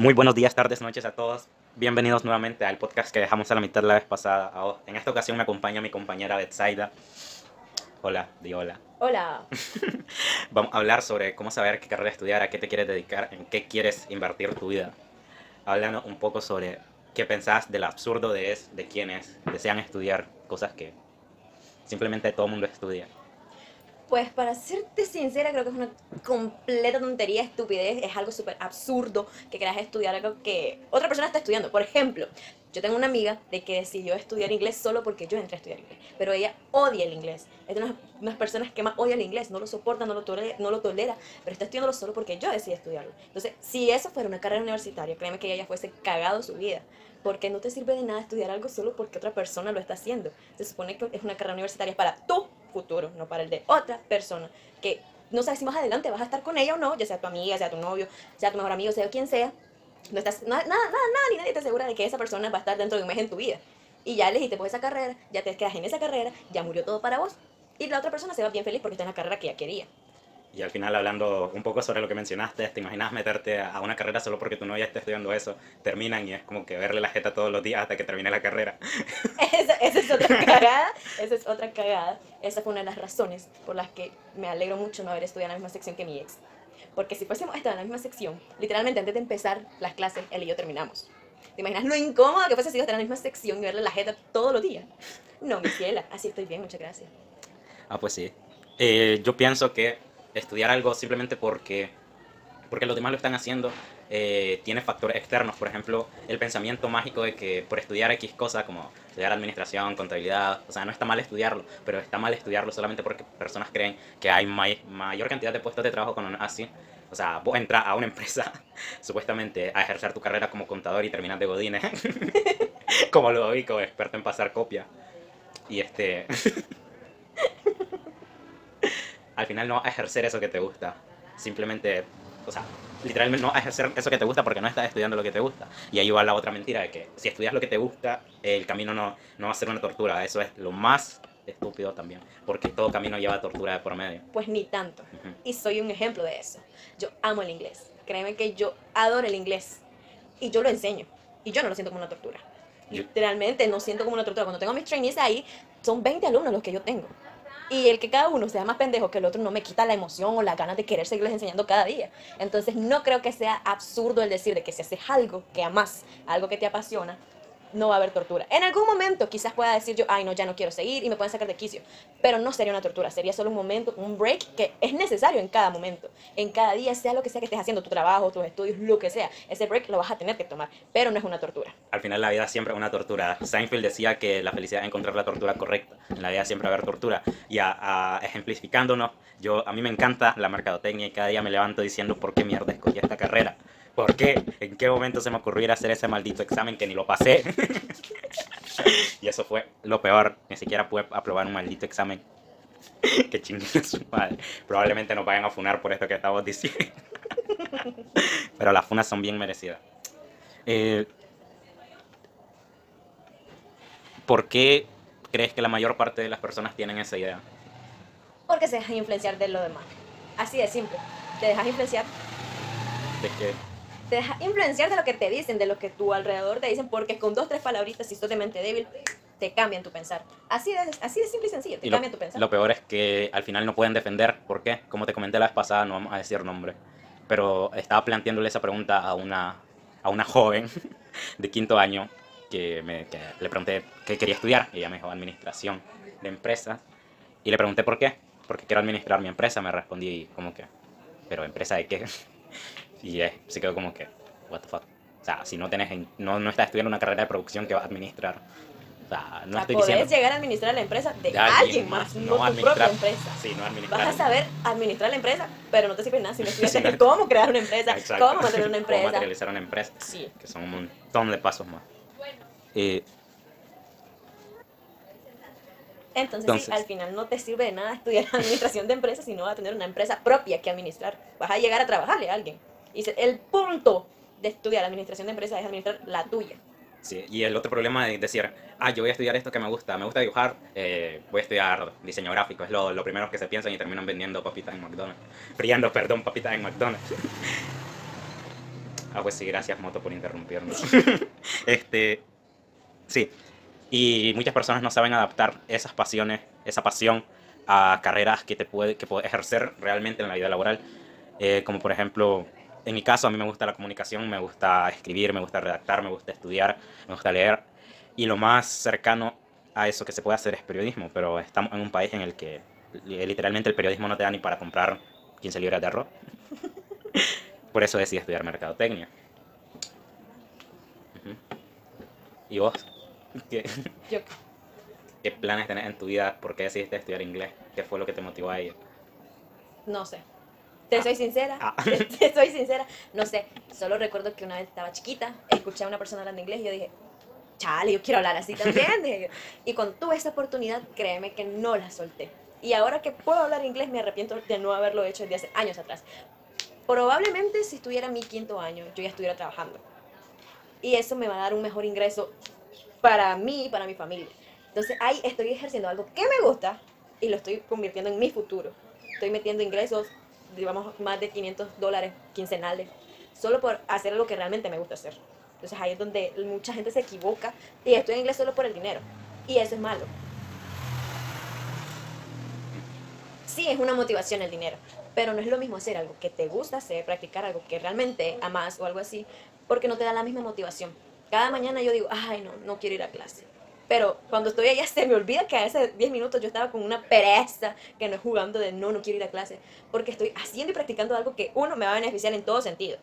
Muy buenos días, tardes, noches a todos. Bienvenidos nuevamente al podcast que dejamos a la mitad la vez pasada. En esta ocasión me acompaña mi compañera Betsaida. Hola, di hola. Hola. Vamos a hablar sobre cómo saber qué carrera estudiar, a qué te quieres dedicar, en qué quieres invertir tu vida. Hablando un poco sobre qué pensás del absurdo de, es, de quienes desean estudiar cosas que simplemente todo el mundo estudia. Pues para serte sincera, creo que es una completa tontería, estupidez, es algo súper absurdo que quieras estudiar algo que otra persona está estudiando. Por ejemplo, yo tengo una amiga de que decidió estudiar inglés solo porque yo entré a estudiar inglés, pero ella odia el inglés. Es de unas, personas que más odia el inglés, no lo soporta, no lo, tolera, no lo tolera, pero está estudiándolo solo porque yo decidí estudiarlo. Entonces, si eso fuera una carrera universitaria, créeme que ella ya fuese cagado su vida porque no te sirve de nada estudiar algo solo porque otra persona lo está haciendo. Se supone que es una carrera universitaria para tu futuro, no para el de otra persona, que no sabes si más adelante vas a estar con ella o no, ya sea tu amiga, sea tu novio, sea tu mejor amigo, sea quien sea. No estás, nada, nada, nada, ni nadie te asegura de que esa persona va a estar dentro de un mes en tu vida. Y ya elegiste por esa carrera, ya te quedas en esa carrera, ya murió todo para vos. Y la otra persona se va bien feliz porque está en la carrera que ella quería. Y al final, hablando un poco sobre lo que mencionaste, ¿te imaginas meterte a una carrera solo porque tu novia está estudiando eso? Terminan y es como que verle la jeta todos los días hasta que termine la carrera. esa, esa, es otra cagada, esa es otra cagada. Esa fue una de las razones por las que me alegro mucho no haber estudiado en la misma sección que mi ex. Porque si fuésemos estado en la misma sección, literalmente antes de empezar las clases, él y yo terminamos. ¿Te imaginas lo incómodo que fuese sido estar en la misma sección y verle la jeta todos los días? No, mi ciela, así estoy bien, muchas gracias. Ah, pues sí. Eh, yo pienso que estudiar algo simplemente porque, porque los demás lo están haciendo eh, tiene factores externos. Por ejemplo, el pensamiento mágico de que por estudiar X cosa, como estudiar administración, contabilidad, o sea, no está mal estudiarlo, pero está mal estudiarlo solamente porque personas creen que hay mayor cantidad de puestos de trabajo con así. O sea, vos entras a una empresa supuestamente a ejercer tu carrera como contador y terminas de godines, como lo como experto en pasar copia. Y este... al final no vas a ejercer eso que te gusta. Simplemente, o sea, literalmente no vas a ejercer eso que te gusta porque no estás estudiando lo que te gusta. Y ahí va la otra mentira de que si estudias lo que te gusta, el camino no, no va a ser una tortura. Eso es lo más estúpido también, porque todo camino lleva tortura de por medio. Pues ni tanto. Y soy un ejemplo de eso. Yo amo el inglés. Créeme que yo adoro el inglés. Y yo lo enseño. Y yo no lo siento como una tortura. Literalmente no siento como una tortura. Cuando tengo mis trainees ahí, son 20 alumnos los que yo tengo. Y el que cada uno sea más pendejo que el otro no me quita la emoción o la ganas de querer seguirles enseñando cada día. Entonces no creo que sea absurdo el decir de que si haces algo que amas, algo que te apasiona, no va a haber tortura. En algún momento quizás pueda decir yo, ay no, ya no quiero seguir y me pueden sacar de quicio, pero no sería una tortura, sería solo un momento, un break que es necesario en cada momento, en cada día, sea lo que sea que estés haciendo, tu trabajo, tus estudios, lo que sea, ese break lo vas a tener que tomar, pero no es una tortura. Al final la vida siempre es una tortura. Seinfeld decía que la felicidad es encontrar la tortura correcta, en la vida siempre va a haber tortura. Y a, ejemplificándonos, yo, a mí me encanta la mercadotecnia y cada día me levanto diciendo por qué mierda escogí esta carrera ¿Por qué? ¿En qué momento se me ocurrió ir a hacer ese maldito examen que ni lo pasé? y eso fue lo peor. Ni siquiera pude aprobar un maldito examen. que chingada su madre. Probablemente nos vayan a funar por esto que estamos diciendo. Pero las funas son bien merecidas. Eh, ¿Por qué crees que la mayor parte de las personas tienen esa idea? Porque se dejan influenciar de lo demás. Así de simple. Te dejas influenciar. ¿De qué? Te deja influenciar de lo que te dicen, de lo que tu alrededor te dicen, porque con dos, tres palabritas, si sos de mente débil, te cambian tu pensar. Así de, así de simple y sencillo, te cambian tu pensar. Lo peor es que al final no pueden defender. ¿Por qué? Como te comenté la vez pasada, no vamos a decir nombre. Pero estaba planteándole esa pregunta a una, a una joven de quinto año que, me, que le pregunté qué quería estudiar. Y ella me dijo administración de empresas. Y le pregunté por qué. Porque quiero administrar mi empresa. Me respondí como que, ¿pero empresa de qué? Y es, se quedó como que, what the fuck. O sea, si no, tenés, no, no estás estudiando una carrera de producción que vas a administrar. O sea, no estoy diciendo... llegar a administrar la empresa de, alguien, más, no, tu propia empresa. Sí, no administrar. Vas a saber administrar la empresa, pero no te sirve nada si no estudias cómo crear una empresa, cómo mantener una empresa. Cómo materializar una empresa. Sí. Que son un montón de pasos más. Eh, entonces, sí, al final no te sirve de nada estudiar administración de empresas si no vas a tener una empresa propia que administrar. Vas a llegar a trabajarle a alguien. Y el punto de estudiar administración de empresas es administrar la tuya. Sí, y el otro problema de decir, ah, yo voy a estudiar esto que me gusta, me gusta dibujar, eh, voy a estudiar diseño gráfico, es lo, lo, primero que se piensan y terminan vendiendo papitas en McDonald's. Friando, perdón, papitas en McDonald's. Ah, pues sí, gracias Moto por interrumpirnos. este, sí. Y muchas personas no saben adaptar esas pasiones, esa pasión a carreras que te puede, que puede ejercer realmente en la vida laboral. Eh, como por ejemplo, en mi caso, a mí me gusta la comunicación, me gusta escribir, me gusta redactar, me gusta estudiar, me gusta leer. Y lo más cercano a eso que se puede hacer es periodismo, pero estamos en un país en el que literalmente el periodismo no te da ni para comprar 15 libras de arroz. Por eso decidí estudiar mercadotecnia. ¿Y vos? ¿Qué, Yo, ¿Qué planes tenés en tu vida? ¿Por qué decidiste estudiar inglés? ¿Qué fue lo que te motivó a ello? no sé. Te soy sincera, Ah. te, soy sincera, no sé. Solo recuerdo que una vez estaba chiquita, escuché a una persona hablando inglés y yo dije, chale, yo quiero hablar así también. dije. Y cuando tuve esa oportunidad, créeme que no la solté. Y ahora que puedo hablar inglés, me arrepiento de no haberlo hecho desde hace años atrás. Probablemente si estuviera en mi quinto año, yo ya estuviera trabajando. Y eso me va a dar un mejor ingreso para mí y para mi familia. Entonces ahí estoy ejerciendo algo que me gusta y lo estoy convirtiendo en mi futuro. Estoy metiendo ingresos, digamos, más de 500 dólares quincenales, solo por hacer lo que realmente me gusta hacer. Entonces ahí es donde mucha gente se equivoca y estudia inglés solo por el dinero. Y eso es malo. Sí, es una motivación el dinero, pero no es lo mismo hacer algo que te gusta hacer, practicar algo que realmente amas o algo así, porque no te da la misma motivación. Cada mañana yo digo, ay, no, no quiero ir a clase. Pero cuando estoy allá se me olvida que a esos 10 minutos yo estaba con una pereza, que no es jugando de no, no quiero ir a clase, porque estoy haciendo y practicando algo que uno me va a beneficiar en todo sentido,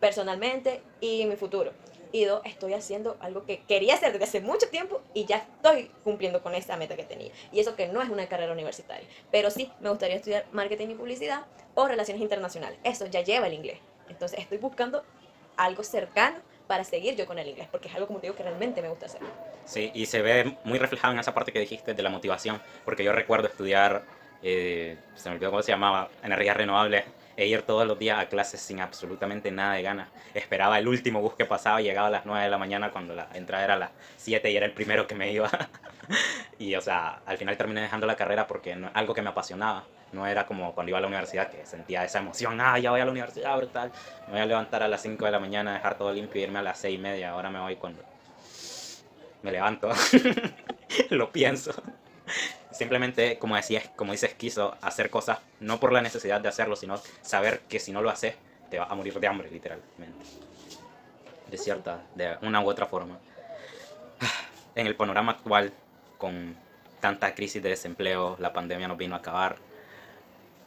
personalmente y en mi futuro. Y dos, estoy haciendo algo que quería hacer desde hace mucho tiempo y ya estoy cumpliendo con esa meta que tenía. Y eso que no es una carrera universitaria. Pero sí, me gustaría estudiar marketing y publicidad o relaciones internacionales. Eso ya lleva el inglés. Entonces estoy buscando algo cercano para seguir yo con el inglés, porque es algo, como te digo, que realmente me gusta hacer. Sí, y se ve muy reflejado en esa parte que dijiste de la motivación, porque yo recuerdo estudiar, eh, se me olvidó cómo se llamaba, energías renovables, e ir todos los días a clases sin absolutamente nada de ganas. Esperaba el último bus que pasaba, llegaba a las 9 de la mañana cuando la entrada era a las 7 y era el primero que me iba. y o sea, al final terminé dejando la carrera porque no, algo que me apasionaba. No era como cuando iba a la universidad que sentía esa emoción, ah, ya voy a la universidad, brutal. Me voy a levantar a las 5 de la mañana, dejar todo limpio y irme a las 6 y media. Ahora me voy cuando me levanto, lo pienso. Simplemente, como decías, como dices, quiso hacer cosas no por la necesidad de hacerlo, sino saber que si no lo haces, te vas a morir de hambre, literalmente. De cierta, de una u otra forma. En el panorama actual, con tanta crisis de desempleo, la pandemia nos vino a acabar,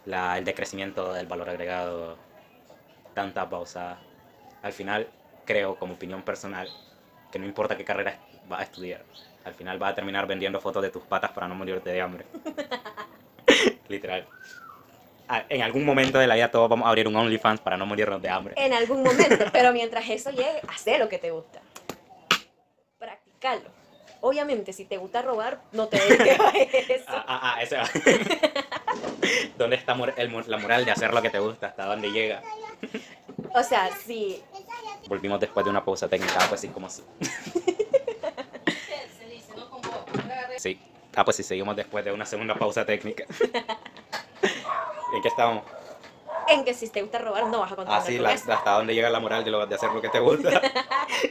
la- el decrecimiento del valor agregado, tanta pausa. Al final, creo, como opinión personal, que no importa qué carrera vas a estudiar, al final vas a terminar vendiendo fotos de tus patas para no morirte de hambre. Literal. Ah, En algún momento de la vida todos vamos a abrir un OnlyFans para no morirnos de hambre. En algún momento, pero mientras eso llegue, haz lo que te gusta. Practicarlo. Obviamente, si te gusta robar, no te dediques a eso. Ah, ah, ah, ese va. ¿Dónde está el la moral de hacer lo que te gusta? ¿Hasta dónde llega? O sea, si Volvimos después de una pausa técnica, ah, pues sí, como Sí. Ah, pues sí, seguimos después de una segunda pausa técnica. ¿En qué estábamos? en que si te gusta robar, no vas a contar Ah, sí, la- hasta dónde llega la moral de, lo, de hacer lo que te gusta.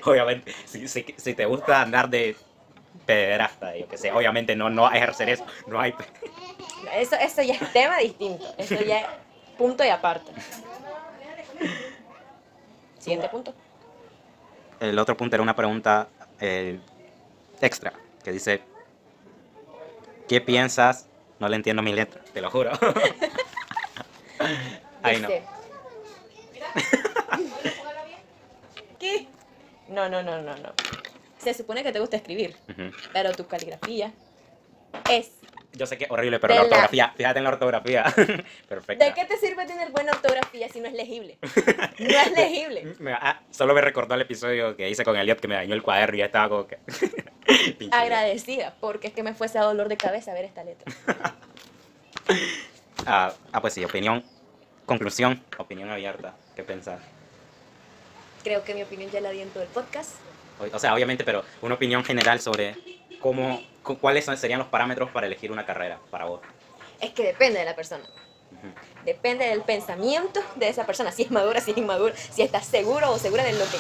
obviamente, si, si, si te gusta andar de pederasta, yo que sé, obviamente no, no ejercer eso, no hay... Eso, eso ya es tema distinto. Eso ya es punto y aparte. Siguiente punto. El otro punto era una pregunta eh, extra, que dice, ¿qué piensas? No le entiendo mi letra, te lo juro. Ay, no. Dice- ¿Qué? No, no, no, no, no. Se supone que te gusta escribir, pero tu caligrafía es... Yo sé que es horrible, pero la la- ortografía, fíjate en la ortografía. Perfecto. ¿De qué te sirve tener buena ortografía si no es legible? No es legible. Ah, solo me recordó el episodio que hice con Elliot que me dañó el cuaderno y ya estaba como que... Agradecida, porque es que me fuese a dolor de cabeza ver esta letra. Ah, ah, pues sí, opinión. Conclusión, opinión abierta. ¿Qué pensás? Creo que mi opinión ya la di en todo el podcast. O, sea, obviamente, pero una opinión general sobre cómo, cu- cuáles serían los parámetros para elegir una carrera para vos. Es que depende de la persona. Depende del pensamiento de esa persona, si es madura, si es inmadura, si está seguro o segura de lo que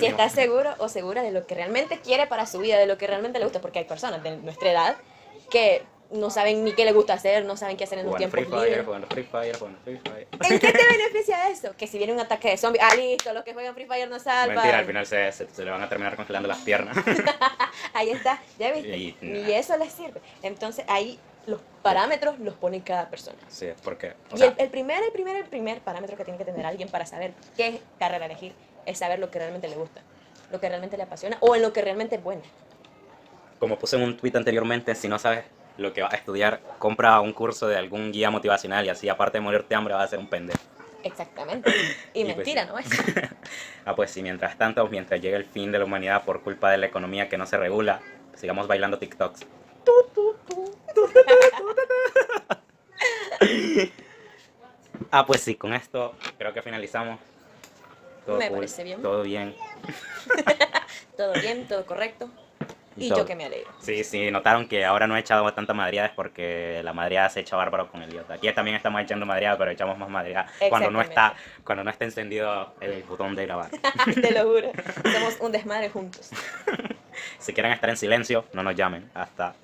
si está seguro o segura de lo que realmente quiere para su vida, de lo que realmente le gusta, porque hay personas de nuestra edad que no saben ni qué les gusta hacer, no saben qué hacer en Jugando tiempos Free Fire, libres. jugando Free Fire, jugando Free Fire. ¿En qué te beneficia eso? Que si viene un ataque de zombies, ah, listo, los que juegan Free Fire no salvan. Mentira, al final se, se, se le van a terminar congelando las piernas. Ahí está, ya viste. Y- Ni eso les sirve. Entonces ahí los parámetros los pone cada persona. sí, porque, o Y sea, el, el primer, el primer, el primer parámetro que tiene que tener alguien para saber qué carrera elegir es saber lo que realmente le gusta, lo que realmente le apasiona o en lo que realmente es bueno. como puse en un tweet anteriormente, si no sabes lo que vas a estudiar, compra un curso de algún guía motivacional y así, aparte de morirte de hambre, vas a ser un pendejo. Exactamente. Y, Y pues mentira. ¿no es? Ah, pues sí, mientras tanto, mientras llegue el fin de la humanidad por culpa de la economía que no se regula, sigamos bailando TikToks. Ah, pues sí, con esto creo que finalizamos. Me cool, parece bien. Todo bien. Todo bien, todo correcto. Y yo que me alegro. Sí, sí, notaron que ahora no he echado tanta madreada es porque la madreada se echa bárbaro con el idiota. Aquí también estamos echando madreada, pero echamos más madreada cuando no está, cuando no está encendido el botón de grabar. Te lo juro. Somos un desmadre juntos. Si quieren estar en silencio, no nos llamen. Hasta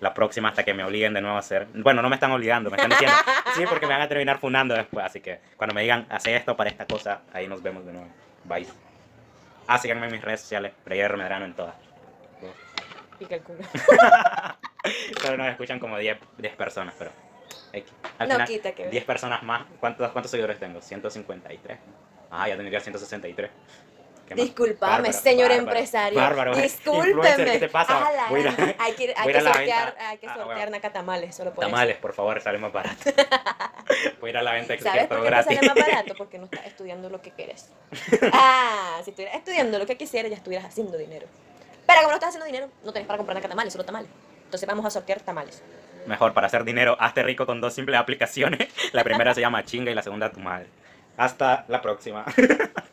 la próxima, hasta que me obliguen de nuevo a hacer. Bueno, no me están obligando, me están diciendo. Sí, porque me van a terminar funando después. Así que cuando me digan, hace esto para esta cosa, ahí nos vemos de nuevo. Bye. Ah, síganme en mis redes sociales, Freyer Medrano en todas. Pica el culo. Solo nos escuchan como 10, 10 personas, pero. Al No final, quita que ver. 10 personas más. ¿Cuántos, ¿Cuántos seguidores tengo? 153. Ah, ya tendría 163. ¿Qué más? Disculpame, Bárbaro, señor bárbaro, empresario. Bárbaro. Discúlpeme. ¿qué te pasa? A la a hay que, hay que sortear, hay que Ah, sortear bueno. nacatamales, solo por eso. Tamales, por favor, sale más barato. Voy a ir a la venta de ¿Sabes por qué gratis. sale más barato? Porque no estás estudiando lo que quieres. Ah, si estuvieras estudiando lo que quisieras, ya estuvieras haciendo dinero. Como no estás haciendo dinero, no tenés para comprar nacatamales, solo tamales. Entonces vamos a sortear tamales. Mejor, para hacer dinero, hazte rico con dos simples aplicaciones. La primera se llama Chinga y la segunda Tu Madre. Hasta la próxima.